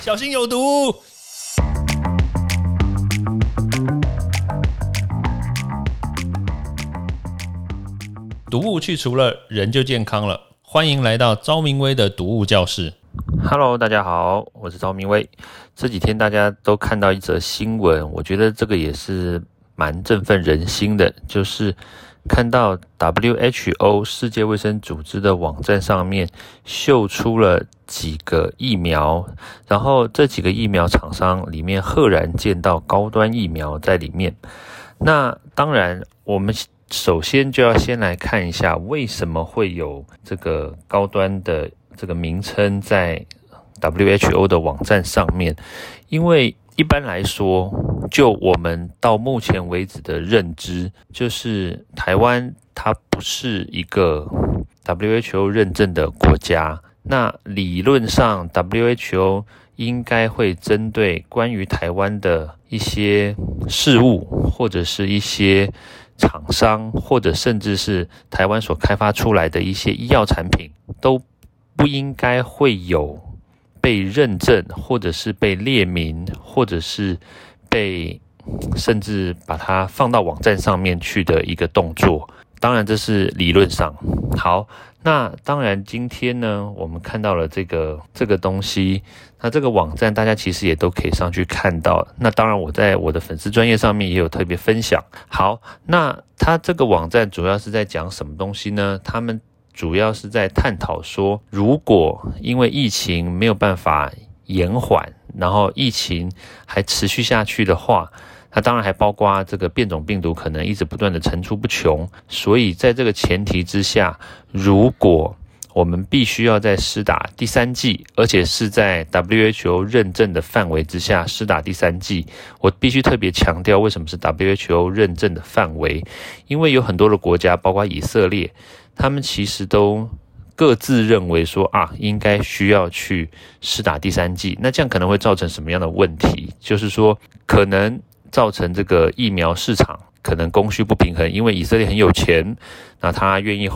小心有毒。毒物去除了，人就健康了。欢迎来到昭明威的毒物教室。Hello，大家好，我是赵明威。这几天大家都看到一则新闻，我觉得这个也是蛮振奋人心的，就是看到 WHO 世界卫生组织的网站上面秀出了几个疫苗，然后这几个疫苗厂商里面赫然见到高端疫苗在里面。那当然，我们首先就要先来看一下为什么会有这个高端的这个名称在 WHO 的网站上面，因为一般来说，就我们到目前为止的认知，就是台湾它不是一个 WHO 认证的国家。那理论上，WHO 应该会针对关于台湾的一些事物，或者是一些厂商，或者甚至是台湾所开发出来的一些医药产品，都不应该会有被认证，或者是被列明，或者是被甚至把它放到网站上面去的一个动作。当然，这是理论上。好，那当然，今天呢，我们看到了这个这个东西，那这个网站大家其实也都可以上去看到。那当然，我在我的粉丝专业上面也有特别分享。好，那它这个网站主要是在讲什么东西呢？他们主要是在探讨说，如果因为疫情没有办法延缓，然后疫情还持续下去的话，它当然还包括这个变种病毒可能一直不断的层出不穷。所以在这个前提之下，如果我们必须要在施打第三剂，而且是在 WHO 认证的范围之下施打第三剂，我必须特别强调，为什么是 WHO 认证的范围？因为有很多的国家，包括以色列，他们其实都各自认为说啊，应该需要去试打第三剂。那这样可能会造成什么样的问题？就是说，可能造成这个疫苗市场可能供需不平衡，因为以色列很有钱，那他愿意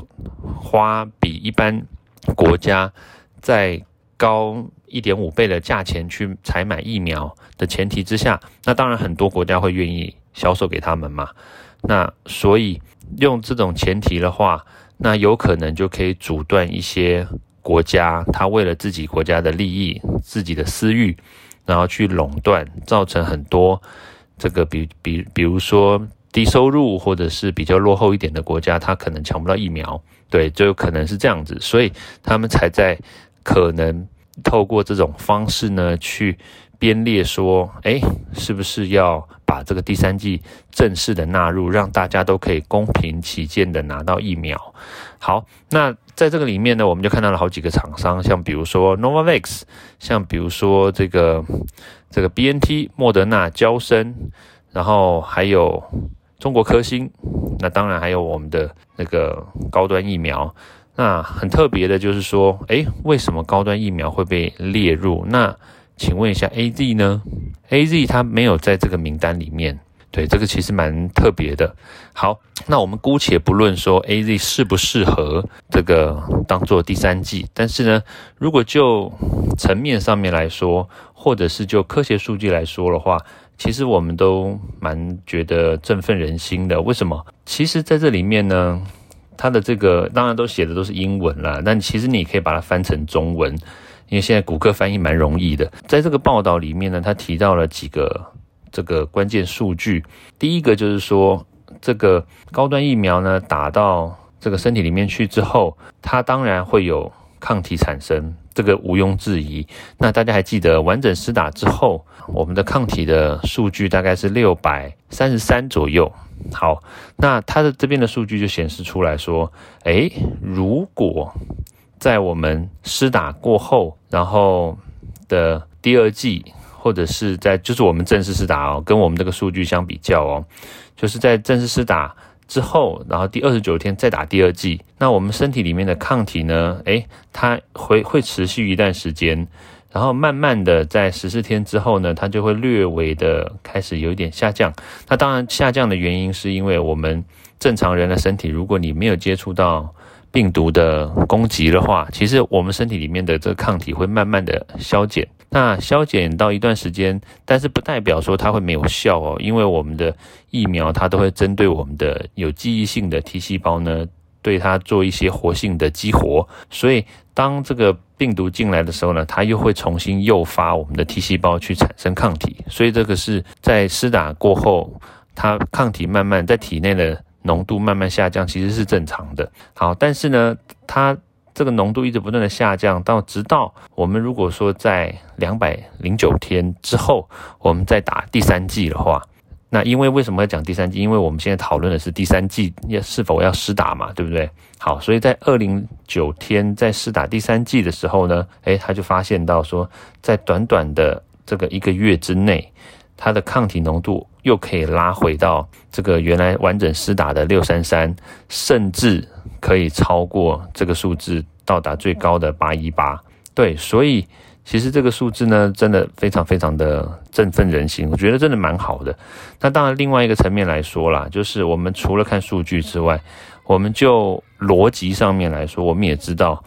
花比一般国家再高一点五倍的价钱去采买疫苗的前提之下，那当然很多国家会愿意销售给他们嘛。那所以用这种前提的话，那有可能就可以阻断一些国家，他为了自己国家的利益、自己的私欲，然后去垄断，造成很多这个比比比如说低收入或者是比较落后一点的国家，他可能抢不到疫苗，对，就有可能是这样子，所以他们才在可能透过这种方式呢去编列说，诶，是不是要把这个第三季正式的纳入，让大家都可以公平起见的拿到疫苗。好，那在这个里面呢，我们就看到了好几个厂商，像比如说 Novavax，像比如说这个这个 BNT、莫德纳、交生，然后还有中国科兴，那当然还有我们的那个高端疫苗。那很特别的就是说，诶，为什么高端疫苗会被列入？那请问一下，A Z 呢？A Z 它没有在这个名单里面，对，这个其实蛮特别的。好，那我们姑且不论说 A Z 适不适合这个当做第三季，但是呢，如果就层面上面来说，或者是就科学数据来说的话，其实我们都蛮觉得振奋人心的。为什么？其实在这里面呢，它的这个当然都写的都是英文啦，但其实你可以把它翻成中文。因为现在谷歌翻译蛮容易的，在这个报道里面呢，他提到了几个这个关键数据。第一个就是说，这个高端疫苗呢打到这个身体里面去之后，它当然会有抗体产生，这个毋庸置疑。那大家还记得完整施打之后，我们的抗体的数据大概是六百三十三左右。好，那它的这边的数据就显示出来说，诶，如果在我们施打过后，然后的第二季，或者是在就是我们正式施打哦，跟我们这个数据相比较哦，就是在正式施打之后，然后第二十九天再打第二季，那我们身体里面的抗体呢，诶，它会会持续一段时间，然后慢慢的在十四天之后呢，它就会略微的开始有一点下降。那当然下降的原因是因为我们正常人的身体，如果你没有接触到病毒的攻击的话，其实我们身体里面的这个抗体会慢慢的消减。那消减到一段时间，但是不代表说它会没有效哦，因为我们的疫苗它都会针对我们的有记忆性的 T 细胞呢，对它做一些活性的激活。所以当这个病毒进来的时候呢，它又会重新诱发我们的 T 细胞去产生抗体。所以这个是在施打过后，它抗体慢慢在体内的浓度慢慢下降，其实是正常的。好，但是呢，它。这个浓度一直不断的下降，到直到我们如果说在两百零九天之后，我们再打第三剂的话，那因为为什么要讲第三剂？因为我们现在讨论的是第三剂要是否要施打嘛，对不对？好，所以在二零九天在施打第三剂的时候呢，诶，他就发现到说，在短短的这个一个月之内，它的抗体浓度又可以拉回到这个原来完整施打的六三三，甚至。可以超过这个数字，到达最高的八一八。对，所以其实这个数字呢，真的非常非常的振奋人心。我觉得真的蛮好的。那当然，另外一个层面来说啦，就是我们除了看数据之外，我们就逻辑上面来说，我们也知道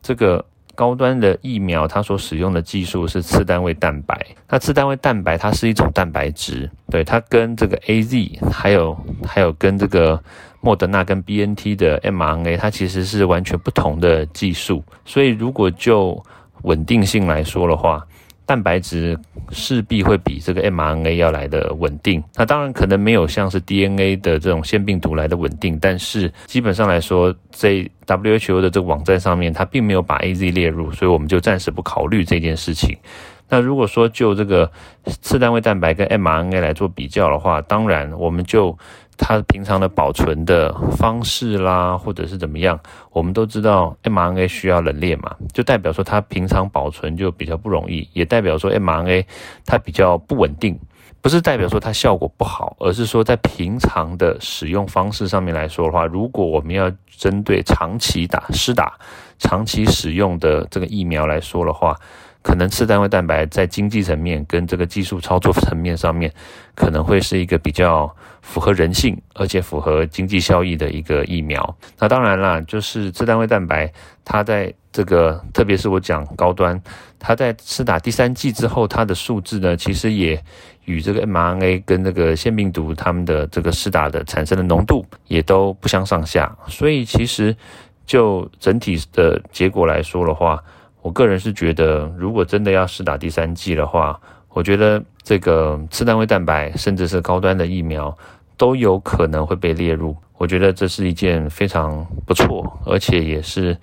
这个高端的疫苗，它所使用的技术是次单位蛋白。那次单位蛋白它是一种蛋白质，对它跟这个 A Z 还有还有跟这个。莫德纳跟 B N T 的 mRNA，它其实是完全不同的技术，所以如果就稳定性来说的话，蛋白质势必会比这个 mRNA 要来的稳定。那当然可能没有像是 DNA 的这种腺病毒来的稳定，但是基本上来说，在 WHO 的这个网站上面，它并没有把 AZ 列入，所以我们就暂时不考虑这件事情。那如果说就这个次单位蛋白跟 mRNA 来做比较的话，当然我们就。它平常的保存的方式啦，或者是怎么样，我们都知道 mRNA 需要冷链嘛，就代表说它平常保存就比较不容易，也代表说 mRNA 它比较不稳定，不是代表说它效果不好，而是说在平常的使用方式上面来说的话，如果我们要针对长期打施打、长期使用的这个疫苗来说的话。可能次单位蛋白在经济层面跟这个技术操作层面上面，可能会是一个比较符合人性，而且符合经济效益的一个疫苗。那当然啦，就是次单位蛋白，它在这个，特别是我讲高端，它在施打第三剂之后，它的数字呢，其实也与这个 mRNA 跟那个腺病毒它们的这个施打的产生的浓度也都不相上下。所以其实就整体的结果来说的话，我个人是觉得，如果真的要试打第三剂的话，我觉得这个次单位蛋白，甚至是高端的疫苗，都有可能会被列入。我觉得这是一件非常不错，而且也是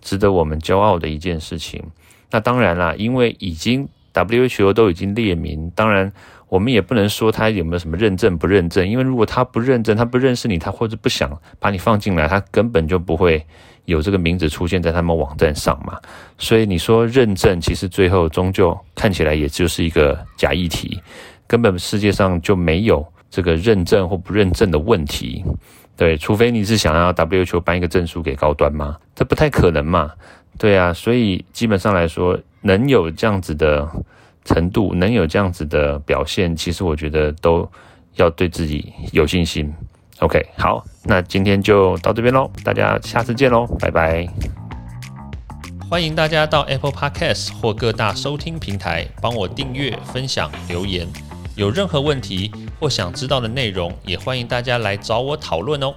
值得我们骄傲的一件事情。那当然啦，因为已经 WHO 都已经列明，当然我们也不能说他有没有什么认证不认证，因为如果他不认证，他不认识你，他或者不想把你放进来，他根本就不会。有这个名字出现在他们网站上嘛？所以你说认证，其实最后终究看起来也就是一个假议题，根本世界上就没有这个认证或不认证的问题。对，除非你是想要 WHO 颁一个证书给高端吗？这不太可能嘛？对啊，所以基本上来说，能有这样子的程度，能有这样子的表现，其实我觉得都要对自己有信心。OK，好，那今天就到这边喽，大家下次见喽，拜拜！欢迎大家到 Apple Podcast 或各大收听平台帮我订阅、分享、留言。有任何问题或想知道的内容，也欢迎大家来找我讨论哦。